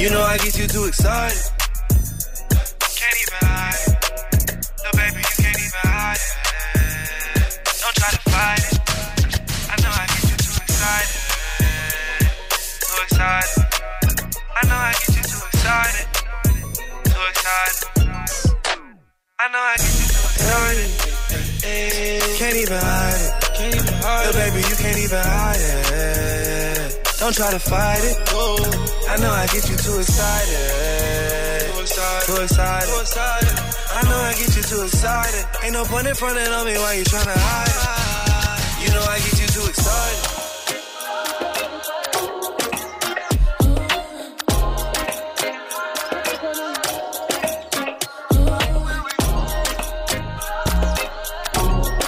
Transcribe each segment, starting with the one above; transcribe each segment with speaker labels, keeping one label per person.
Speaker 1: You know I get you too excited. Can't even hide it. No, baby, you can't even hide it. Don't try to fight it. I know I get you too excited. Too excited. I know I get you too excited. Too excited. I know I get you too excited. Can't even hide it. Can't even hide it. No, baby, you can't even hide it. Don't try to fight it. I know I get you too excited. Too excited. Too excited. Too excited. I know I get you too excited. Ain't no point in fronting on me while you tryna hide it. You know I get you too excited.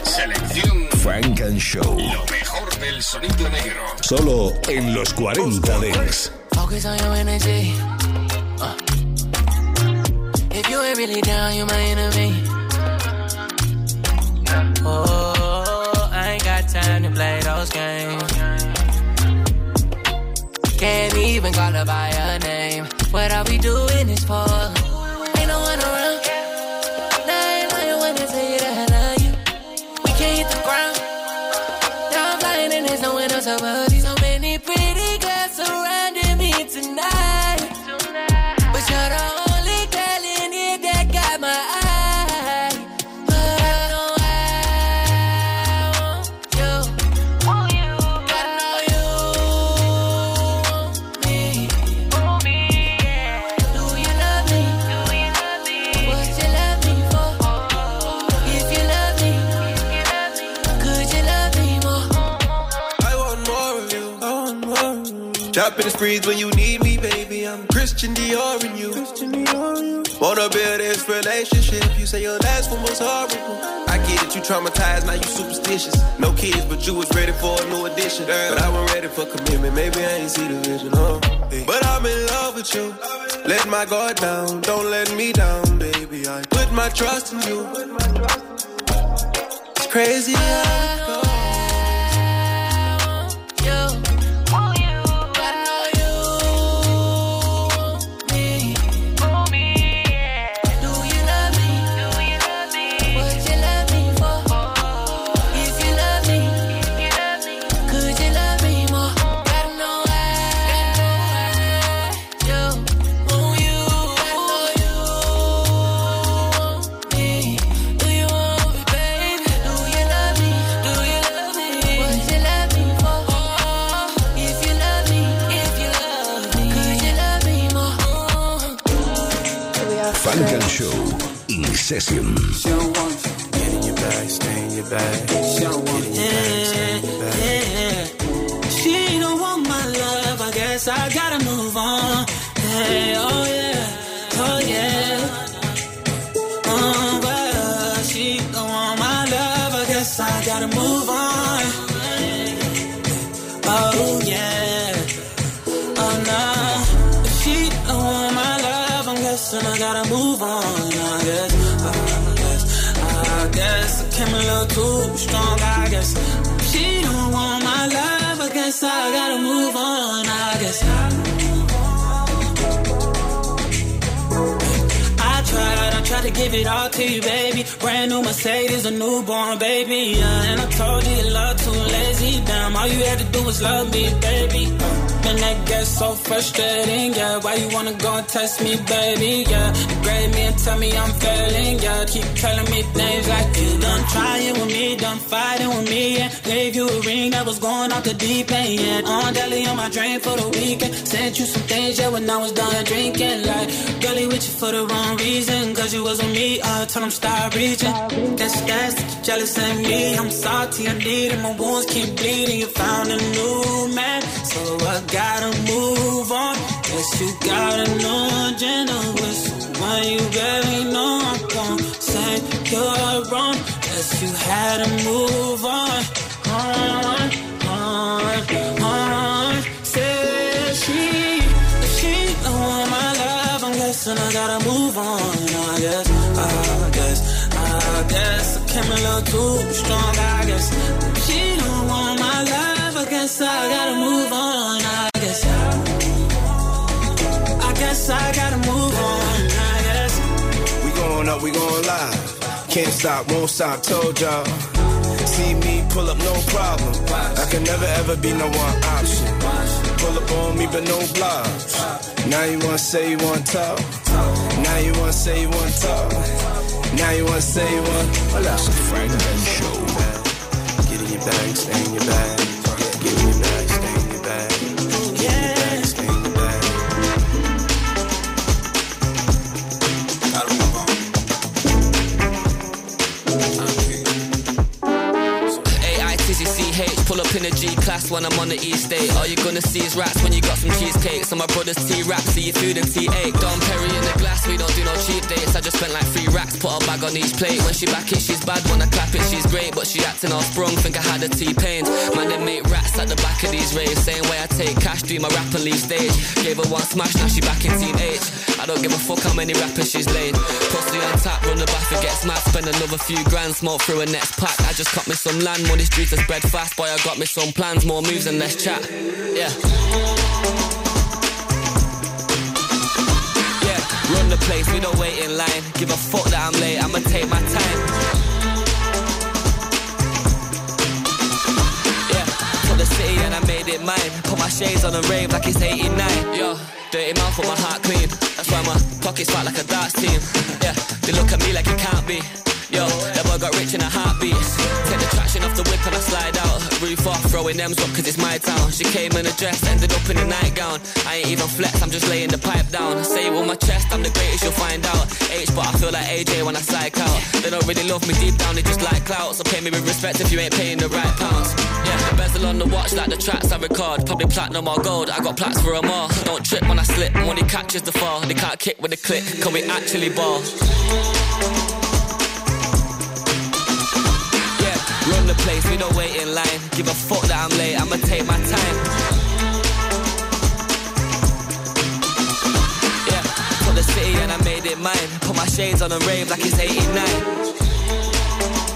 Speaker 2: Selección
Speaker 3: Funk and Show.
Speaker 2: Sonido negro.
Speaker 3: Solo en los 40 Dents.
Speaker 4: Focus on your energy. Uh. If you ain't really down, you my enemy. Oh, I ain't got time to play those games. Can't even call her by her name. What are we doing this for?
Speaker 1: Of you. Dropping the sprees when you need me, baby. I'm Christian Dior in you. Christian Dior in you. Wanna build this relationship. You say your last one was horrible. I get it, you traumatized, now you superstitious. No kids, but you was ready for a new addition. But I wasn't ready for commitment. Maybe I ain't see the vision, huh? But I'm in love with you. Let my guard down, don't let me down, baby. I put my trust in you. It's crazy how
Speaker 3: session.
Speaker 5: Too strong. I guess she don't want my love. I guess I gotta move on. I guess. To give it all to you, baby. Brand new Mercedes, a newborn baby. Yeah, and I told you your love too lazy. Damn, all you had to do was love me, baby. And that gets so frustrating, yeah. Why you wanna go and test me, baby? Yeah, degrade me and tell me I'm failing, yeah. Keep telling me things like you done trying with me, done fighting with me, yeah. Gave you a ring that was going off the deep end, yeah. On deli on my drain for the weekend. Sent you some things, yeah, when I was done drinking. Like, girlie you for the wrong reason, cause you wasn't me. I told him stop reaching. That's that you jealous of me. I'm salty, I need it. My wounds keep bleeding. You found a new man, so I gotta move on. Guess you got a new agenda with someone you barely know. I'm gon' say you're wrong. Guess you had to move. On, and I gotta move on. I guess, I guess, I guess I came a little too strong. I guess she don't want my love. I guess I gotta move on. I guess, I guess I gotta move on.
Speaker 6: I guess we going up, we going live. Can't stop, won't stop. Told y'all. See me pull up, no problem. I can never ever be no one option. Pull up on me, but no blobs. Now you wanna say you wanna talk. Now you wanna say you wanna talk. Now you wanna say you wanna. Hola.
Speaker 3: Funk and Show.
Speaker 6: Get in your bag, stay in your bag. Get in your bag, stay in your bag.
Speaker 4: Up in a G-class when I'm on the East State. All you're gonna see is rats when you got some cheesecake. So my brother's T-rap, see your food and T8. Don Perry in the glass, we don't do no cheap dates. I just spent like three racks, put a bag on each plate. When she back it, she's bad. When I clap it, she's great. But she acting all sprung, think I had a T-pain. Man, they make rats at the back of these raves. Same way I take cash, do my rap and leave stage. Gave her one smash, now she back in H. I don't give a fuck how many rappers she's laid. Pussy on tap, run the bath and get smashed. Spend another few grand, smoke through a next pack. I just cut me some land, money streets to spread fast. Boy, I got me some plans, more moves and less chat. Yeah. Yeah, run the place, we don't wait in line. Give a fuck that I'm late, I'ma take my time. Yeah, took the city and I made it mine. Put my shades on and rave like it's 89. Yo, dirty mouth with my heart clean. That's why my pockets fat like a darts team. Yeah, they look at me like it can't be. Yo, that boy got rich in a heartbeat. Take the traction off the whip and I slide out. Roof off, throwing M's up cause it's my town. She came in a dress, ended up in a nightgown. I ain't even flex, I'm just laying the pipe down. Say it with my chest, I'm the greatest, you'll find out. H, but I feel like AJ when I psych out. They don't really love me deep down, they just like clout. So pay me with respect if you ain't paying the right pounds. Yeah, the bezel on the watch like the tracks I record. Probably platinum or gold, I got plaques for 'em all. Don't trip when I slip, when money catches the fall. They can't kick with a click, can we actually ball? The place, we don't wait in line. Give a fuck that I'm late, I'ma take my time. Yeah, put the city and I made it mine. Put my shades on and rave like it's 89.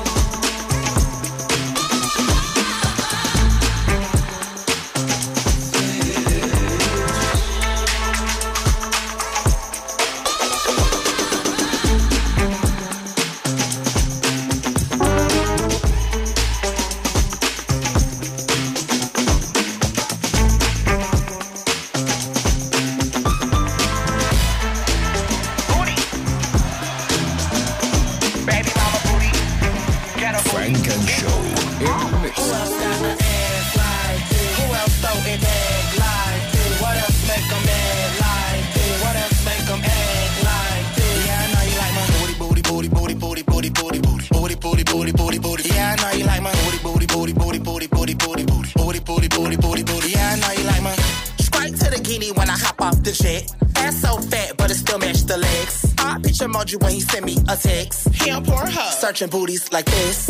Speaker 7: Searching booties like this.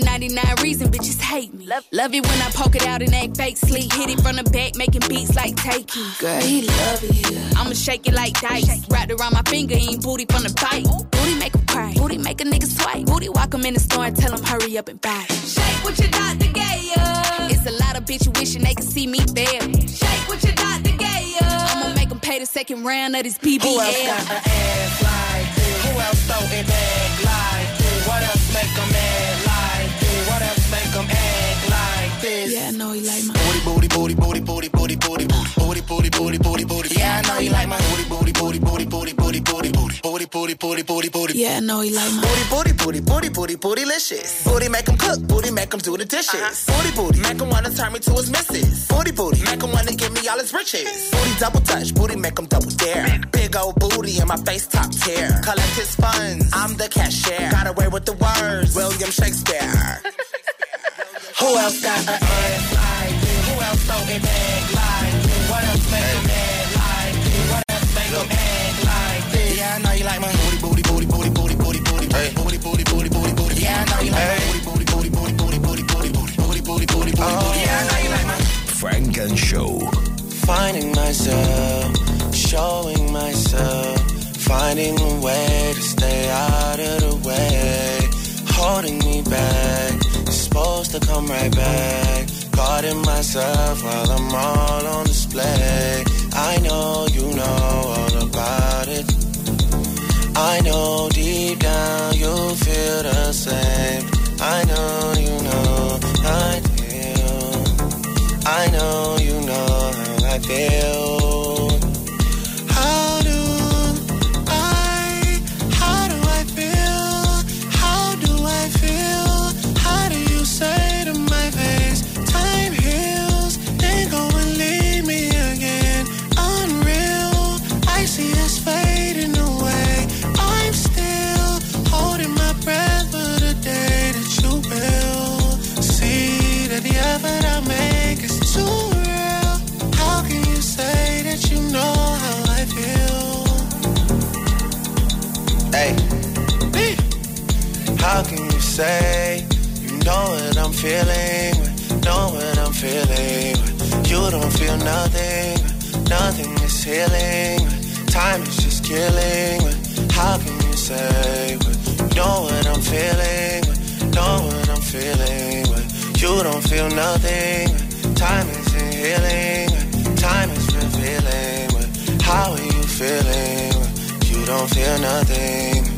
Speaker 8: 99 reason bitches hate me. Love, love it when I poke it out and ain't fake sleep. Hit it from the back, making beats like take it. Girl, he love you. I'ma shake it like dice. Wrapped around my finger, ain't booty from the bite. Booty make a cry. Booty make a nigga swipe. Booty walk him in the store and tell him hurry up and buy. Shake what your doctor gave you. It's a lot of bitches wishing they could see me there. Shake what your doctor gave you. I'ma make him pay the second round of this PBL.
Speaker 7: Who else got an ass like this? Who else throw it back like this? What else make
Speaker 8: a man know he like my
Speaker 7: Booty, booty, booty, booty, booty, booty, booty, booty, booty, booty, booty, booty. Yeah, I know you like my booty, booty, booty, booty, booty, booty, booty, booty, booty, booty, booty, booty, booty.
Speaker 8: Yeah, I know he like my
Speaker 7: Booty, booty, booty, booty, booty, bootylicious. Booty make 'em cook, booty make 'em do the dishes. Booty, booty, make 'em wanna turn me to his missus. Booty, booty, make 'em wanna give me all his riches. Booty double touch, booty make 'em double dare. Big old booty in my face top tier. Collect his funds, I'm the cashier. Got away with the words, William Shakespeare. Who else got an ass like you? so like. What else make them like? What else make them like this? Yeah, I know you like my booty, booty, booty, booty, booty, booty, booty, booty, booty, booty, booty, booty, booty. Yeah, I know you like my booty, booty, booty, booty, booty, booty, booty, booty, booty, booty, booty. Yeah, I know you like my
Speaker 3: Funk and Show.
Speaker 9: Finding myself, showing myself, finding a way to stay out of the way, holding me back, supposed to come right back Parting myself while I'm all on display. I know you know all about it. I know deep down you feel the same. I know you know how I feel. I know you know how I feel. say you know what I'm feeling, know what I'm feeling. You don't feel nothing, nothing is healing. Time is just killing. How can you say know what I'm feeling, know what I'm feeling? You don't feel nothing. Time isn't healing. Time is revealing. How are you feeling? You don't feel nothing.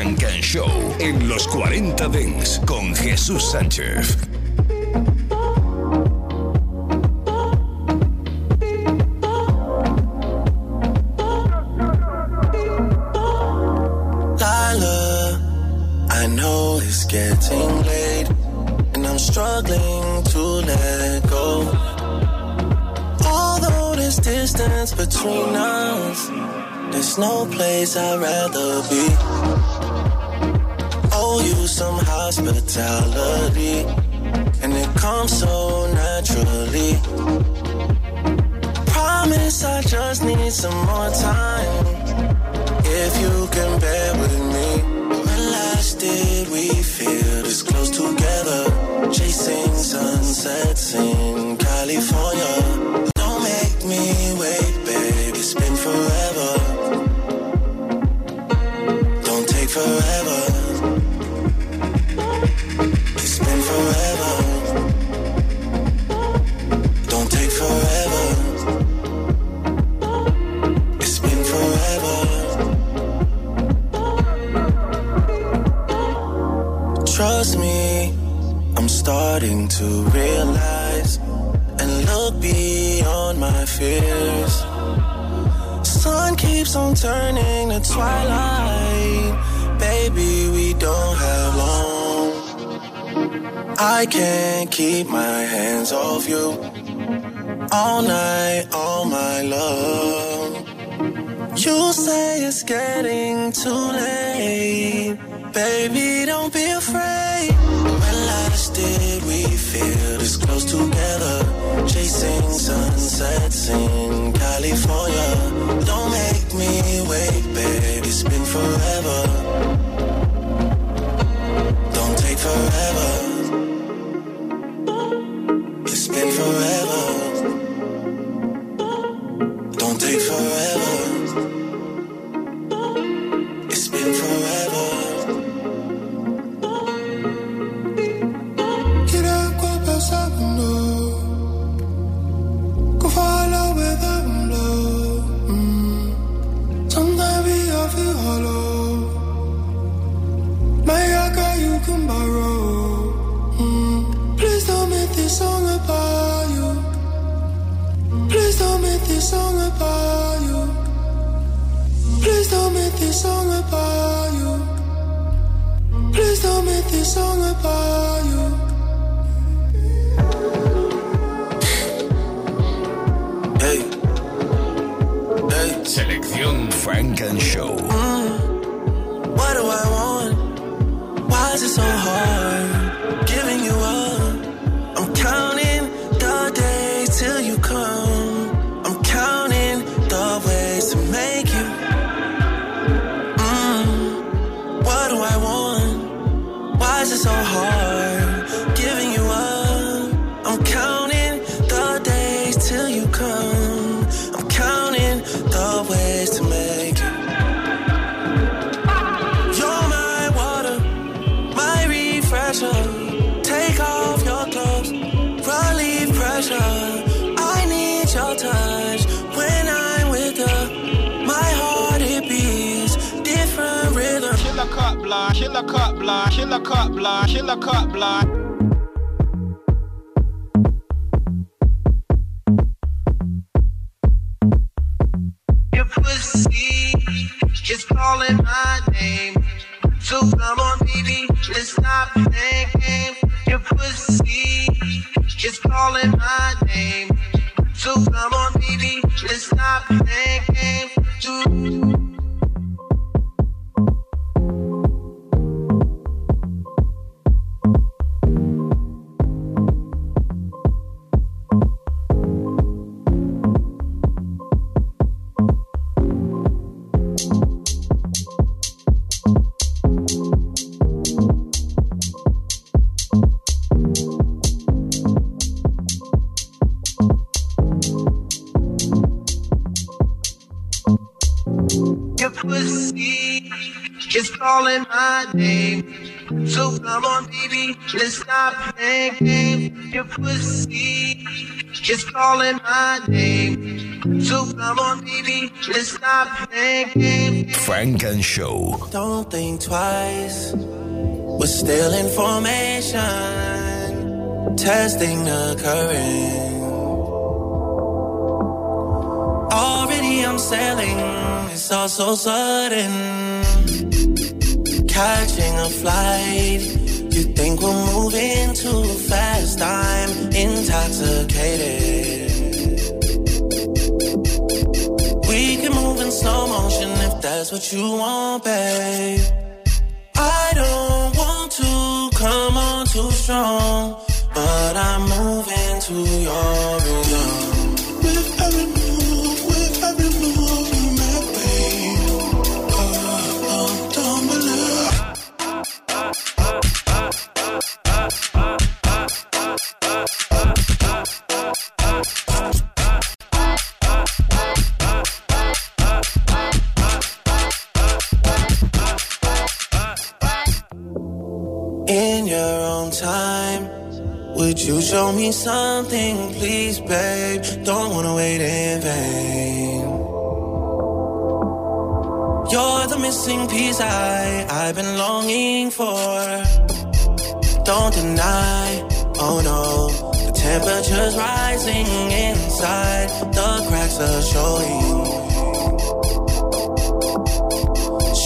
Speaker 3: Funk and Show en los 40 Dance con Jesús Sánchez.
Speaker 9: getting late and I'm struggling to let go. Although there's distance between us, there's no place I'd rather be. So hard giving you up? Why is it so hard
Speaker 10: killer cut block, killer cut block, killer cut block.
Speaker 9: Your pussy is calling my name. So come on, baby, let's stop playing games. Your pussy is calling my name. So come on, baby, let's stop playing games.
Speaker 3: Funk and Show.
Speaker 9: Don't think twice. We're still in formation, testing the current. Already I'm sailing, it's all so sudden. Catching a flight, you think we're moving too fast. I'm intoxicated. We can move in slow motion if that's what you want, babe. I don't want to come on too strong, but I'm moving to your rhythm. Would you show me something, please, babe? Don't wanna wait in vain. You're the missing piece I, I've been longing for. Don't deny, oh no, the Temperatures rising inside, the cracks are showing.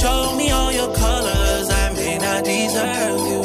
Speaker 9: Show me all your colors, I may not deserve you.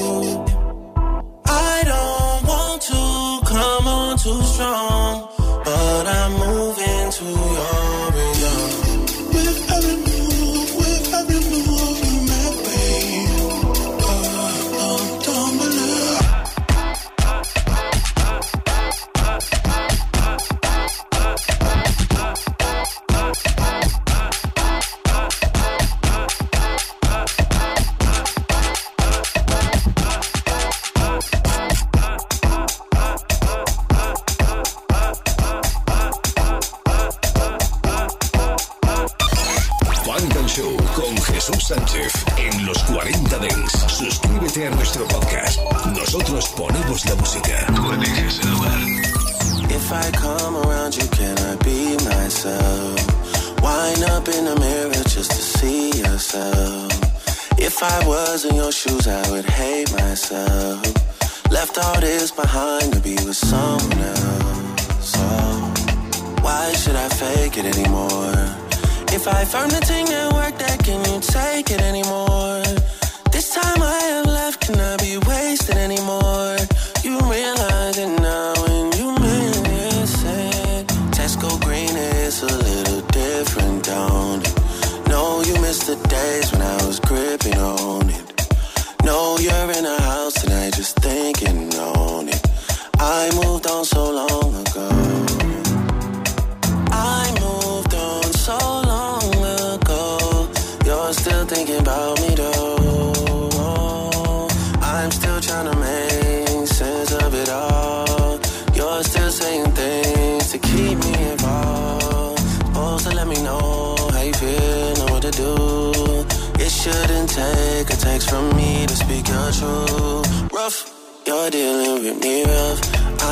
Speaker 9: Take a text from me to speak your truth. Rough, you're dealing with me rough.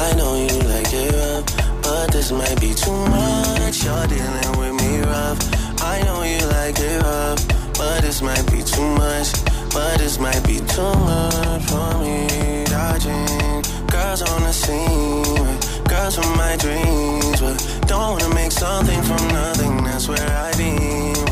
Speaker 9: I know you like it rough, but this might be too much. You're dealing with me rough. I know you like it rough, but this might be too much. But this might be too much for me. Dodging girls on the scene, girls from my dreams, but don't wanna make something from nothing. That's where I've been.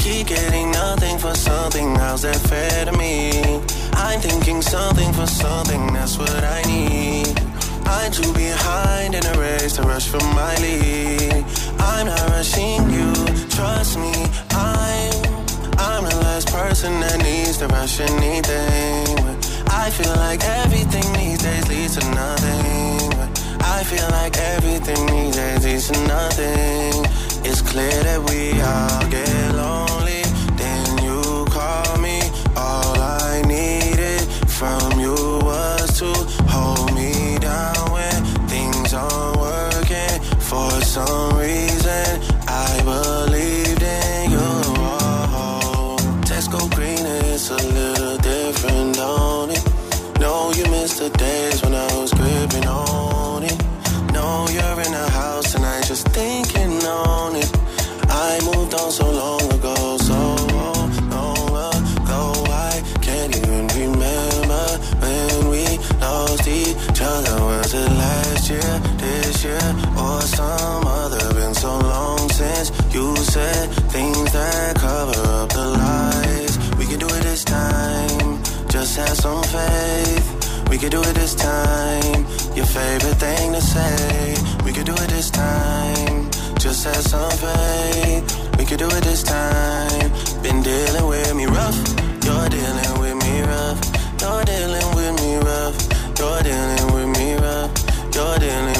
Speaker 9: Keep getting nothing for something. How's that fair to me? I'm thinking something for something. That's what I need. I'm too behind in a race to rush for my lead. I'm not rushing you, trust me. I'm I'm the last person that needs to rush anything. I feel like everything these days leads to nothing. I feel like everything these days leads to nothing. It's clear that we all get lonely. Said things that cover up the lies. We can do it this time. Just have some faith. We can do it this time. Your favorite thing to say. We can do it this time. Just have some faith. We can do it this time. Been dealing with me rough. You're dealing with me rough. You're dealing with me rough. You're dealing with me rough. You're dealing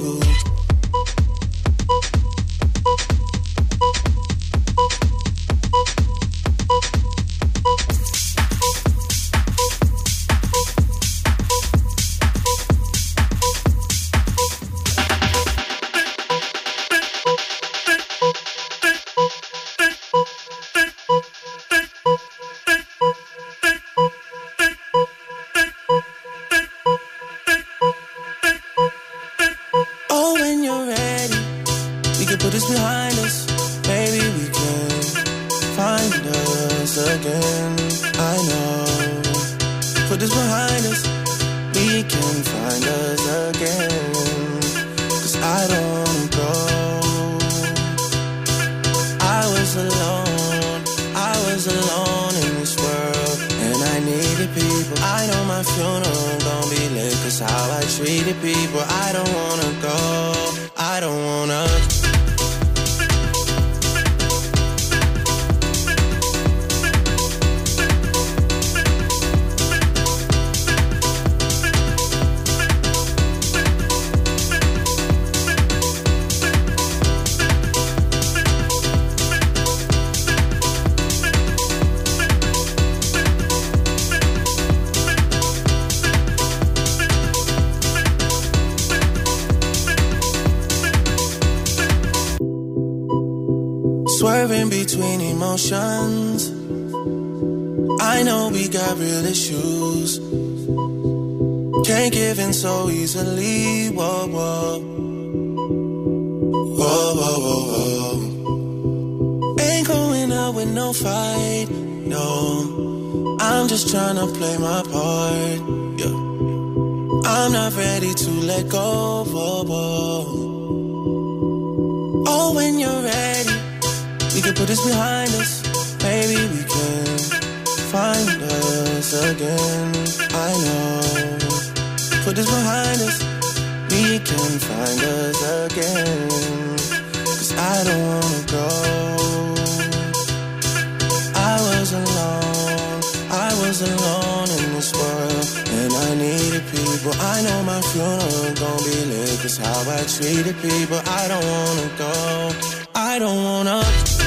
Speaker 9: Easily. Whoa, whoa. Whoa, whoa, whoa, whoa. Ain't going out with no fight. No. I'm just trying to play my part. Yeah. I'm not ready to let go. Whoa, whoa. Oh, when you're ready. We can put this behind us. Maybe we can find us again. I know. Put this behind us. We can find us again. Cause I don't wanna go. I was alone. I was alone in this world. And I needed people. I know my funeral gon' be lit. Cause how I treated people. I don't wanna go. I don't wanna.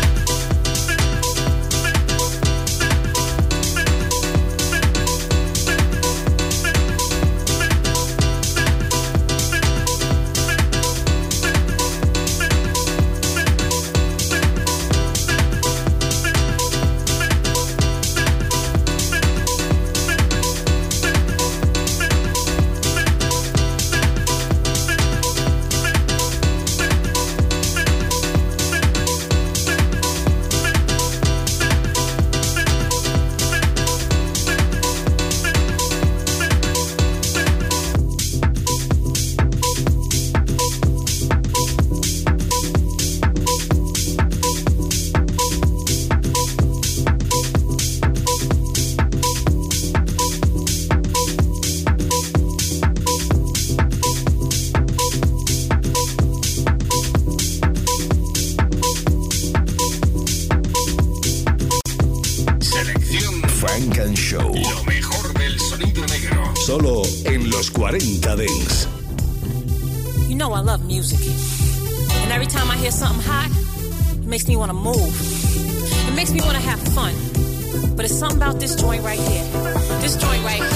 Speaker 3: Selección Funk and Show. Lo mejor del sonido negro. Solo en los 40 Dance.
Speaker 11: You know I love music. And every time I hear something hot, it makes me want to move. It makes me want to have fun. But it's something about this joint right here. This joint right here,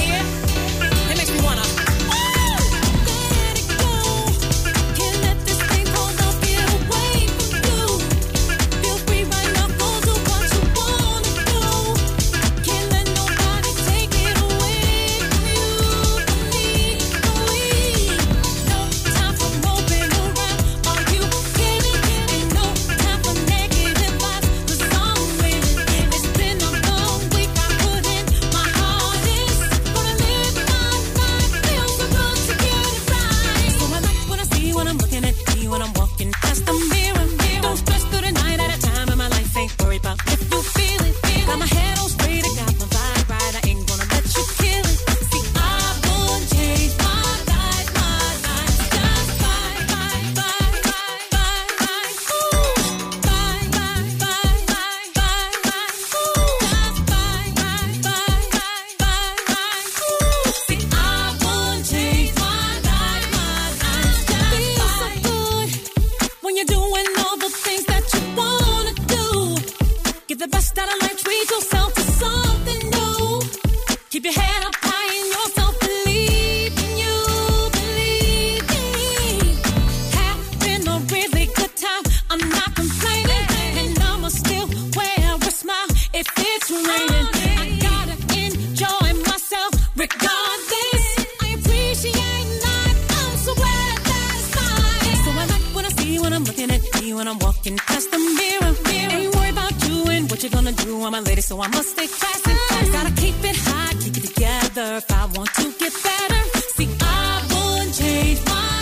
Speaker 11: when I'm walking past the mirror. mirror. Ain't worried about you what you're gonna do. I'm a lady, so I must stay classy. Mm. Gotta keep it high, keep it together if I want to get better. See, I won't change my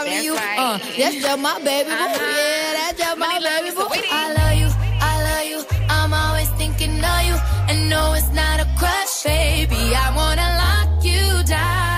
Speaker 12: sorry that's you.
Speaker 8: Right.
Speaker 12: Uh, that's just my baby boo.
Speaker 8: Uh-huh.
Speaker 12: Yeah, that's just my
Speaker 8: Money
Speaker 12: baby boo. I love you, I love you. I'm always thinking of you. And no, it's not a crush, baby. I wanna lock you down.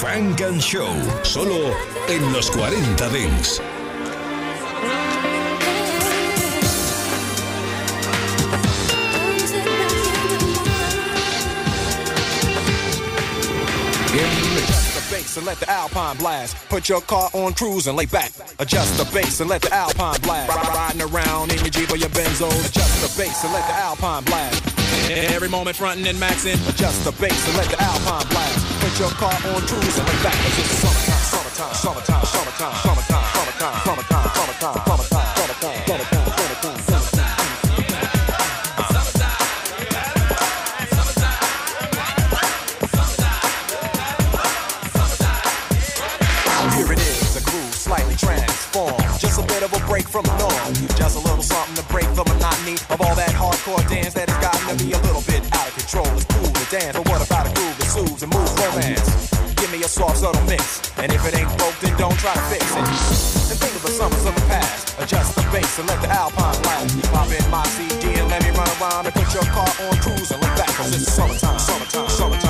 Speaker 12: Funk and
Speaker 3: Show, solo en los 40 Dance.
Speaker 13: Adjust the bass and let the alpine blast. Put your car on cruise and lay back. Adjust the bass and let the alpine blast. Ri- Riding around in your Jeep or your Benzo. Adjust the bass and let the alpine blast. Every moment frontin' and maxin'. Adjust the bass and let the alpine blast. Put your car on cruise and lay back. 'Cause it's summertime, summertime, summertime, summertime, summertime, dance, but what about a groove that soothes and moves romance? Give me a soft, subtle mix. And if it ain't broke, then don't try to fix it. And think of the summers of the past. Adjust the bass and let the alpine blast. Pop in my CD and let me run around and put your car on cruise and look back. Cause it's summertime, summertime, summertime,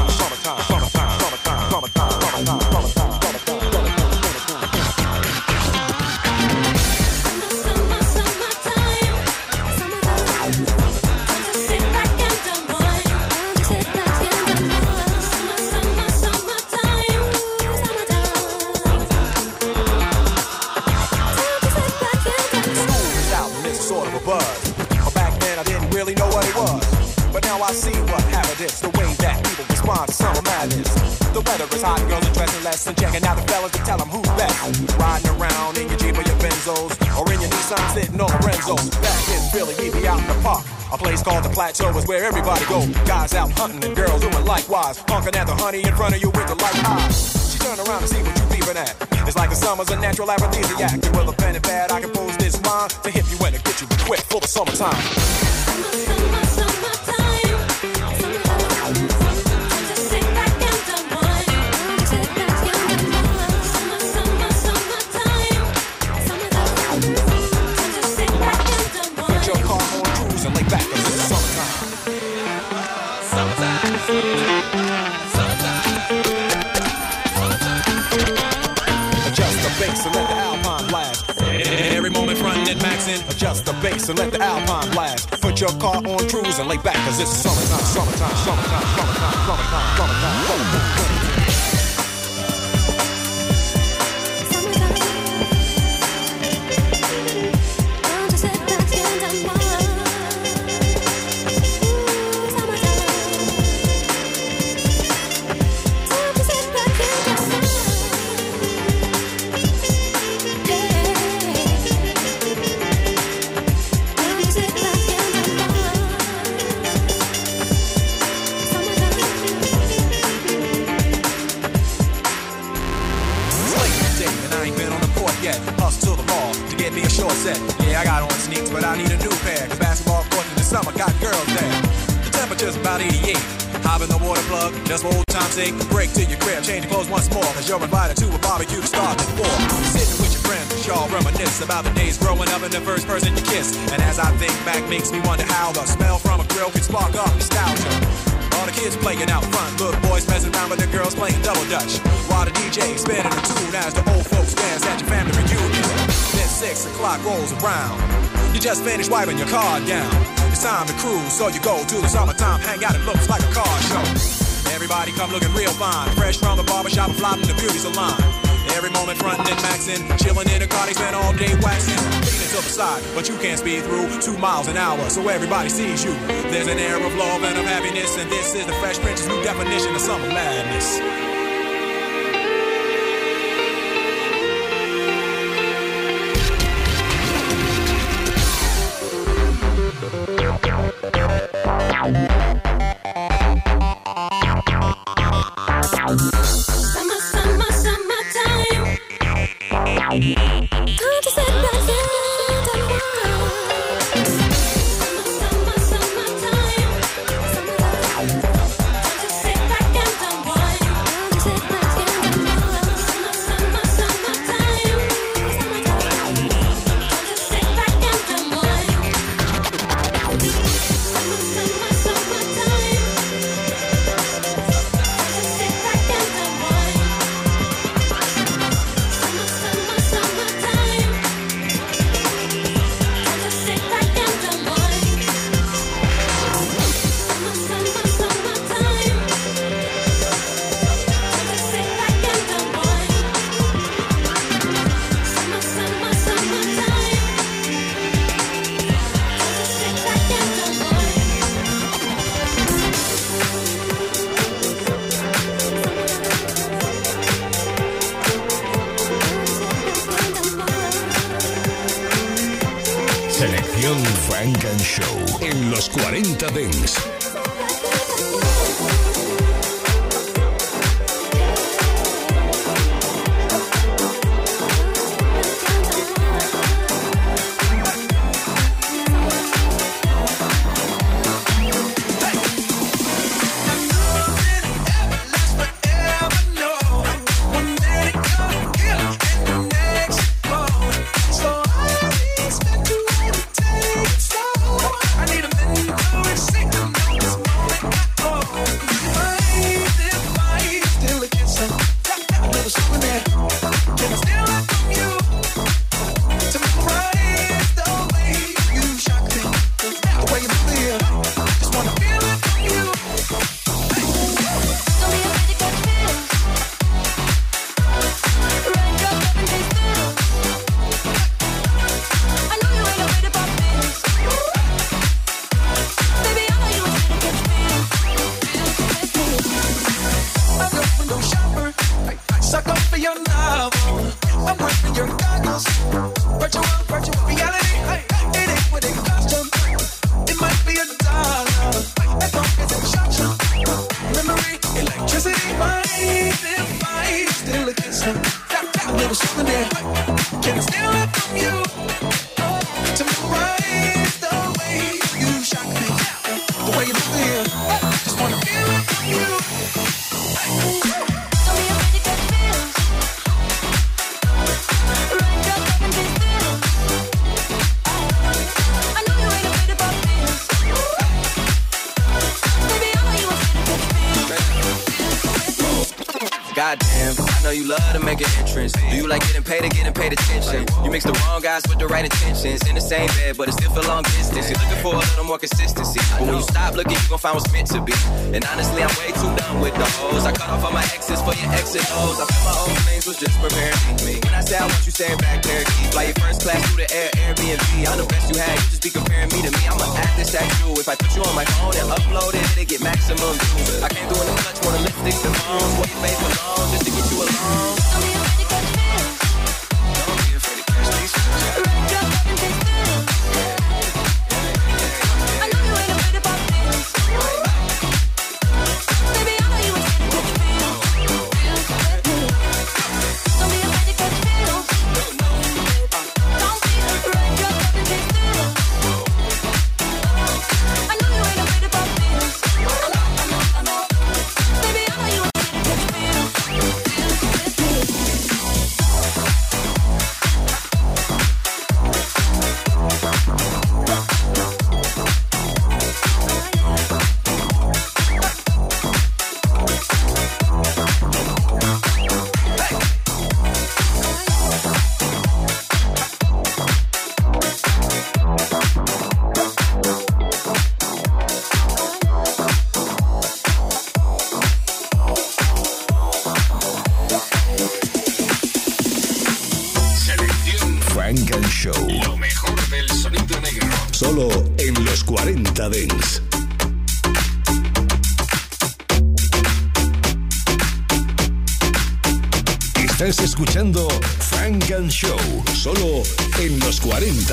Speaker 13: and checking out the fellas to tell them who's best. Riding around in your Jeep or your Benzos, or in your Nissan sitting on Renzos. Back in Philly, we be out in the park. A place called the Plateau is where everybody go. Guys out hunting and girls doing likewise. Honking at the honey in front of you with the light eyes. She turn around to see what you peeping at. It's like the summer's a natural aphrodisiac. And with a pen and pad, I compose this rhyme to hit you and to get you quick for the summertime. Adjust the bass and let the alpine blast. Put your car on cruise and lay back 'cause it's summertime, summertime, summertime, summertime, summertime, summertime, summertime. Cruise, so you go to the summertime hangout. It looks like a car show. Everybody come looking real fine, fresh from the barbershop, flopping the beauty salon. Every moment frontin' and maxin', chillin' in a car, they spend all day waxing. Leaning to the side, but you can't speed through two miles an hour, so everybody sees you. There's an air of love and of happiness, and this is the Fresh Prince's new definition of summer madness.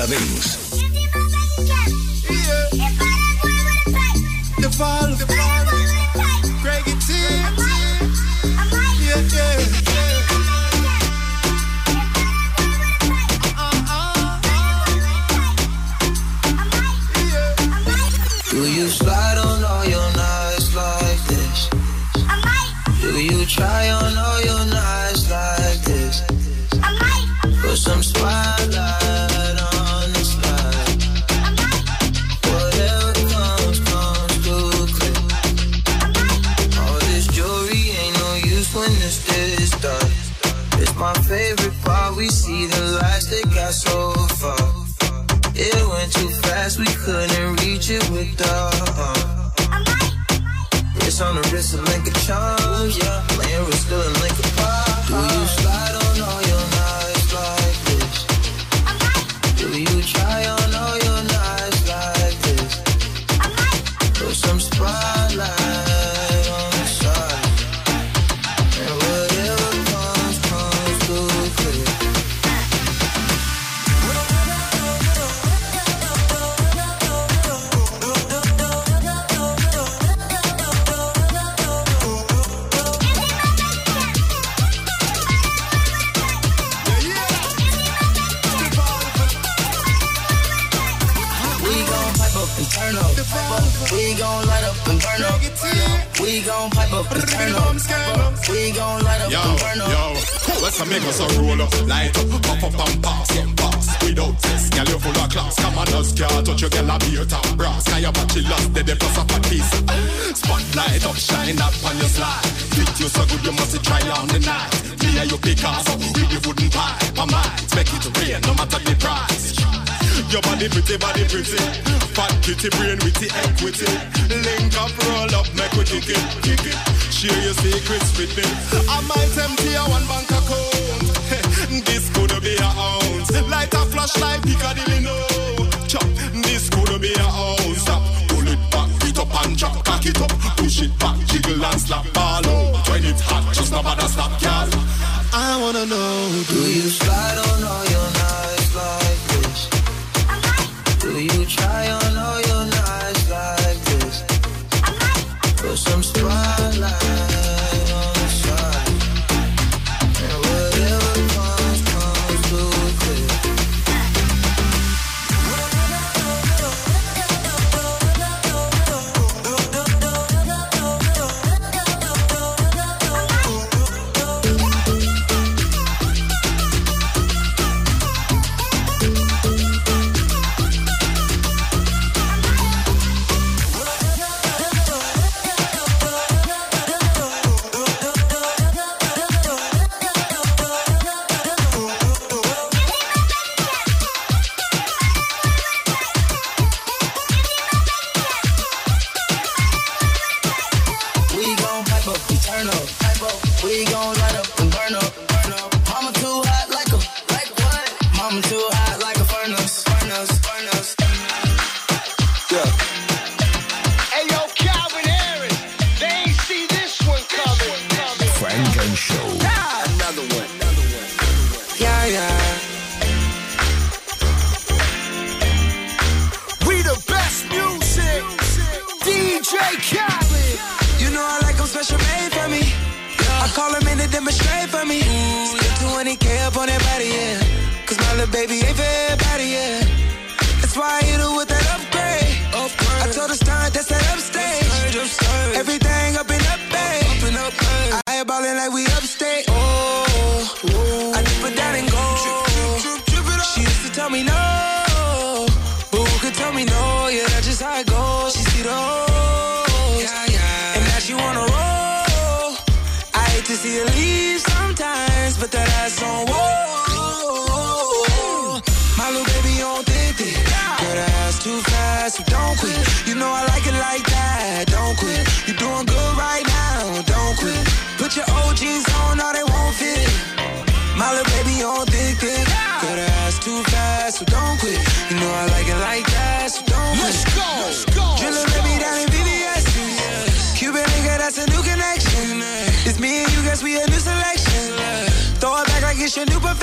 Speaker 14: Benz. Kitty, brain the equity. Link up, roll up, make we kick it, kick it. Share your secrets
Speaker 9: with me.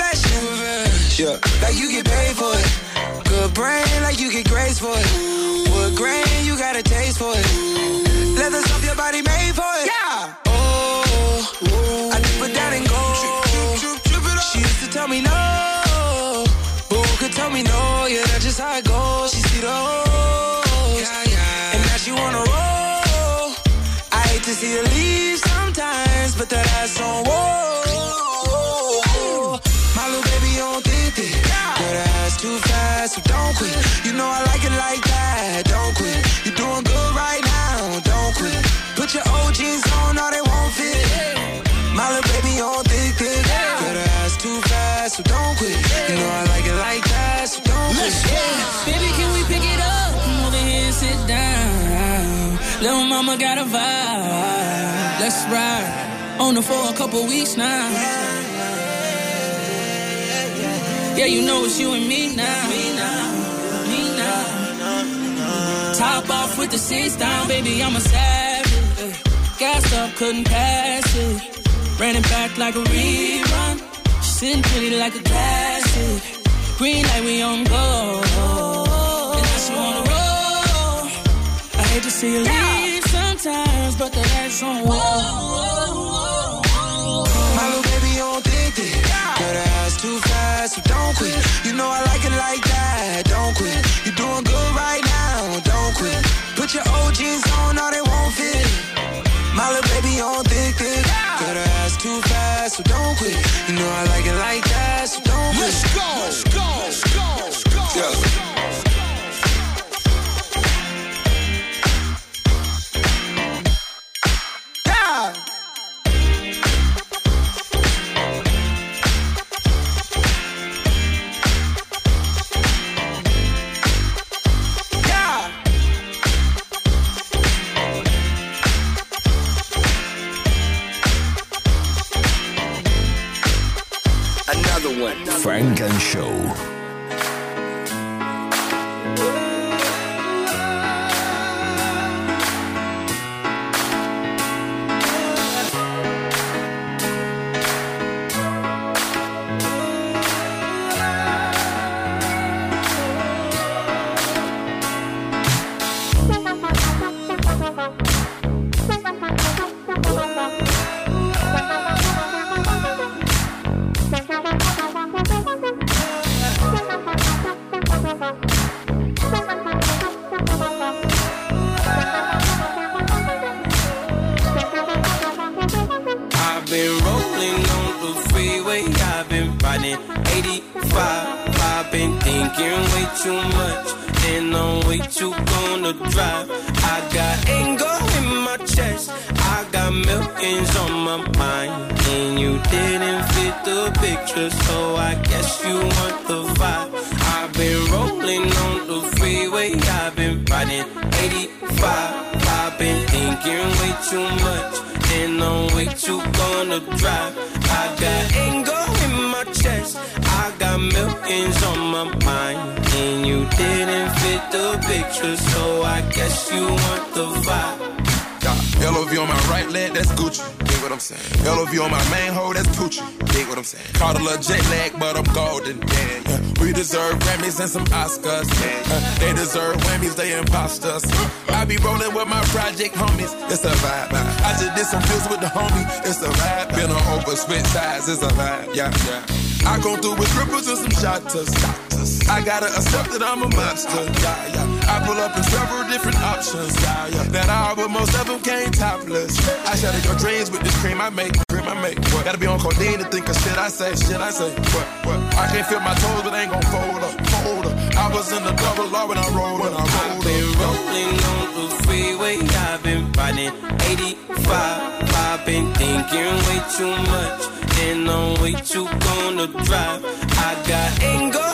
Speaker 9: It's profession. Yeah, like you get paid for it. Good brain, like you get grace for it. Wood grain, you got a taste for it. Leather stuff your body made for it. Yeah. Oh, I dip it down and go. She used to tell me no, but who could tell me no? Yeah, that's just how it goes. She see the hoes, and now she wanna roll. I hate to see her leave sometimes, but that ass on whoa. My little baby on thick, thick. Girl, that ass too fast, so don't quit. You know I like it like that, don't quit. You're doing good right now, don't quit. Put your old jeans on, or they won't fit. My little baby on thick, thick. Girl, that ass too fast, so don't quit. You know I like it like that, so don't quit.
Speaker 15: Baby, can we pick it up? Come over here and sit down. Little mama got a vibe. Let's ride. On the for a couple weeks now. Yeah, you know it's you and me now. Me now. Me now. Top off with the seats down, baby, I'm a savage. Gassed up, couldn't pass it. Ran it back like a rerun. She sitting pretty like a classic. Green light, we on go. And now she wanna roll. I hate to see you leave sometimes, but that ass on whoa.
Speaker 9: Know I like it like that, don't quit. You're doing good right now, don't quit. Put your OGs on, or they won't fit. My little baby on thick, thick. Got her ass too fast, so don't quit. You know I like it like that,
Speaker 16: didn't fit the picture, so I guess you want the vibe.
Speaker 17: Yeah, LOV on my right leg, that's Gucci. Dig what I'm saying? LOV on my main hoe, that's Gucci. Dig what I'm saying? Caught a little jet lag, but I'm golden. Yeah, yeah. We deserve Grammys and some Oscars. Uh, they deserve Whammies, they imposters. I be rolling with my project homies, it's a vibe. I just did some deals with the homie, it's a vibe. Been on over, switch sides, it's a vibe. Yeah, yeah. I go through with ripples and some shotters. I gotta accept that I'm a monster. Yeah, yeah. I pull up in several different options. Yeah, yeah. That all, but most of them came topless. I shatter your dreams with this cream I make. Cream I make. What? Gotta be on codeine to think of shit I say. Shit I say. What? What? I can't feel my toes, but ain't gon' fold up. Fold up. I was in the double law when I rolled. When I rolled.
Speaker 16: I've been
Speaker 17: up.
Speaker 16: rolling on the freeway, I've been riding 85. I've been thinking way too much, and I'm way too gonna drive. I got anger in my chest,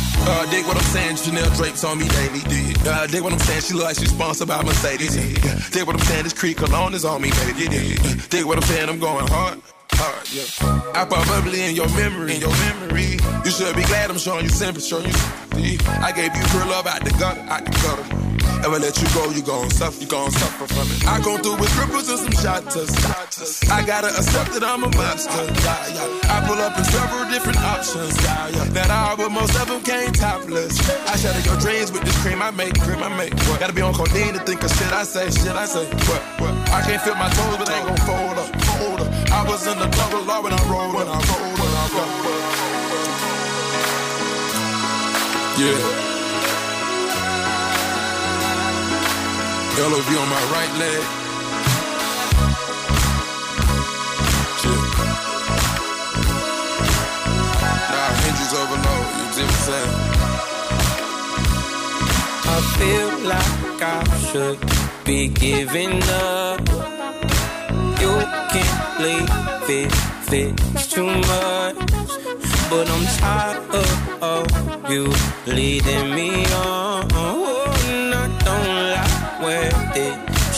Speaker 17: Uh, dig what I'm saying, Chanel drapes on me daily. Dig. Uh, dig what I'm saying, she look like she's sponsored by Mercedes. Yeah. Dig what I'm saying, this Creek cologne is on me, baby. Dig. dig what I'm saying, I'm going hard. Hard, yeah. I pop bubbly in your memory, in your memory. You should be glad I'm showing you sympathy, showing you. I gave you pure love out the gutter, out the gutter. Ever let you go, you gon' suffer, you gon' suffer from it. I come through with cripples and some shotters. I gotta accept that I'm a monster. Yeah, yeah. I pull up in several different options. Yeah, yeah. That all, but most of them came topless. I shatter your dreams with this cream I make, cream I make. What? Gotta be on codeine to think of shit I say, shit I say. What? What? I can't feel my toes, but they ain't gon' fold up, fold up. I was in the double law when I rolled, when I rolled, when I rolled. Yeah. LOV on my right leg. Shit. Nah, hinges overload. You see what I'm saying?
Speaker 16: I feel like I should be giving up. You can't leave it, it's too much. But I'm tired of, of you leading me on.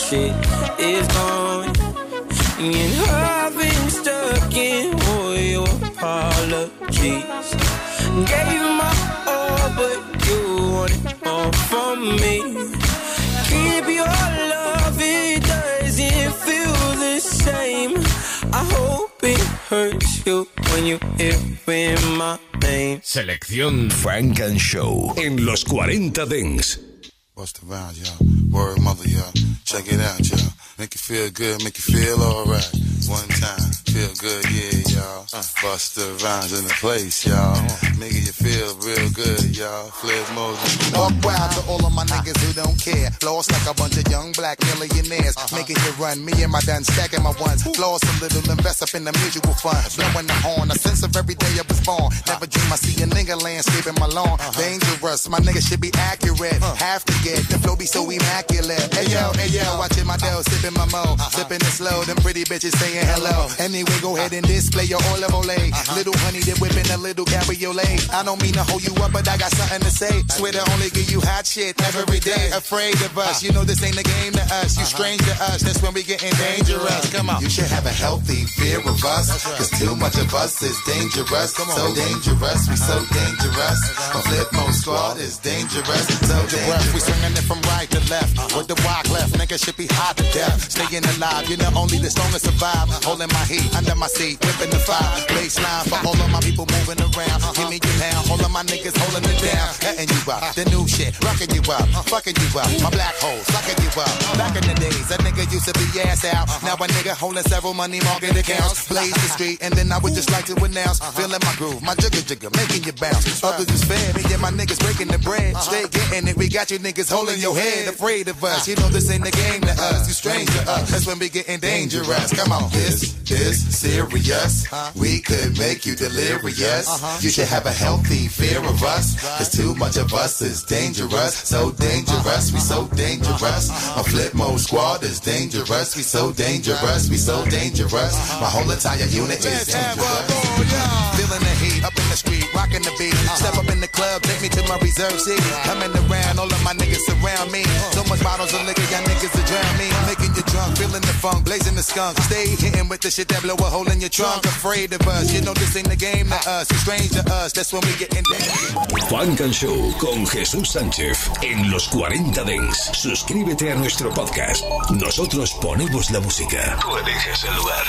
Speaker 16: Shit is going. And I've been stuck in all your apologies. Gave my all, but you wanted more from me. Keep your love, it doesn't feel the same.
Speaker 18: I hope it hurts you when you hear my name.
Speaker 3: Selección Funk and Show en los 40 Dance.
Speaker 19: Bust around, y'all. Word mother, y'all. Check it out, y'all. Make you feel good, make you feel alright. One time, feel good, yeah, y'all. Busta Rhymes in the place, y'all. Make you feel real good, y'all. Flip mode.
Speaker 20: Walk wild to all of my niggas who don't care. Lost like a bunch of young black millionaires. Uh-huh. Making it run, me and my done stacking my ones. Lost a little, invest up in the mutual fund. Blowing the horn, a sense of every day I was born. Uh-huh. Never dream I see a nigga landscaping my lawn. Uh-huh. Dangerous, my nigga should be accurate. Have to get the flow be so immaculate. Hey yo, hey yo, watching my dough, sipping my mo. Uh-huh. Sipping it slow, them pretty bitches saying hello. Anyway, go ahead and display your olive ole. Uh-huh. Little honey, they whipping a little cabriolet. I don't mean to hold you up, but I got something to say. Swear to only give you hot shit every day. Afraid of us, uh-huh. you know this ain't a game to us. You strange to us, that's when we getting dangerous. Come on. You should have a healthy fear of us. Cause too much of us is dangerous. So dangerous, we so dangerous. My flip mode squad is dangerous. So dangerous. We swinging it from right to left. With the walk left, nigga should be hot to death. Staying alive, you know only the strongest survive. Holding my heat under my seat, whipping the fire. Baseline for all of my people moving around. Give me your pound, all of my niggas holding it down. Letting you up, the new shit, rocking you up, fucking you up. My black hole, sucking you up. Back in the days, a nigga used to be ass out. Now a nigga holding several money market accounts. Blaze the street, and then I would just like to announce. Feeling my groove, my jigger jigger, making you bounce. Others is fair, me and my niggas breaking the bread. Straight getting it, we got you niggas holding your head. Afraid of us, you know this ain't the game to us. You strange to us, uh, that's when we getting dangerous. Come on, This is serious. We could make you delirious. You should have a healthy fear of us. Cause too much of us is dangerous. So dangerous, we so dangerous. My flip mode squad is dangerous. We so dangerous, we so dangerous. My whole entire unit is dangerous. Feeling the heat up in the street, rocking the beat. Step up in the club, take me to my reserve seat. Coming around, all of my niggas surround me. So much bottles of liquor, y'all niggas to drown me. Making you drunk, feeling the funk, blazing the skunk. Stay hitting with the shit that blow a hole in your trunk. Afraid of us, you know this ain't the game to us. It's strange to us, that's when we get in
Speaker 3: Funk and Show con Jesús Sánchez en los 40 Dents. Suscríbete a nuestro podcast. Nosotros ponemos la música. Tú eliges el lugar.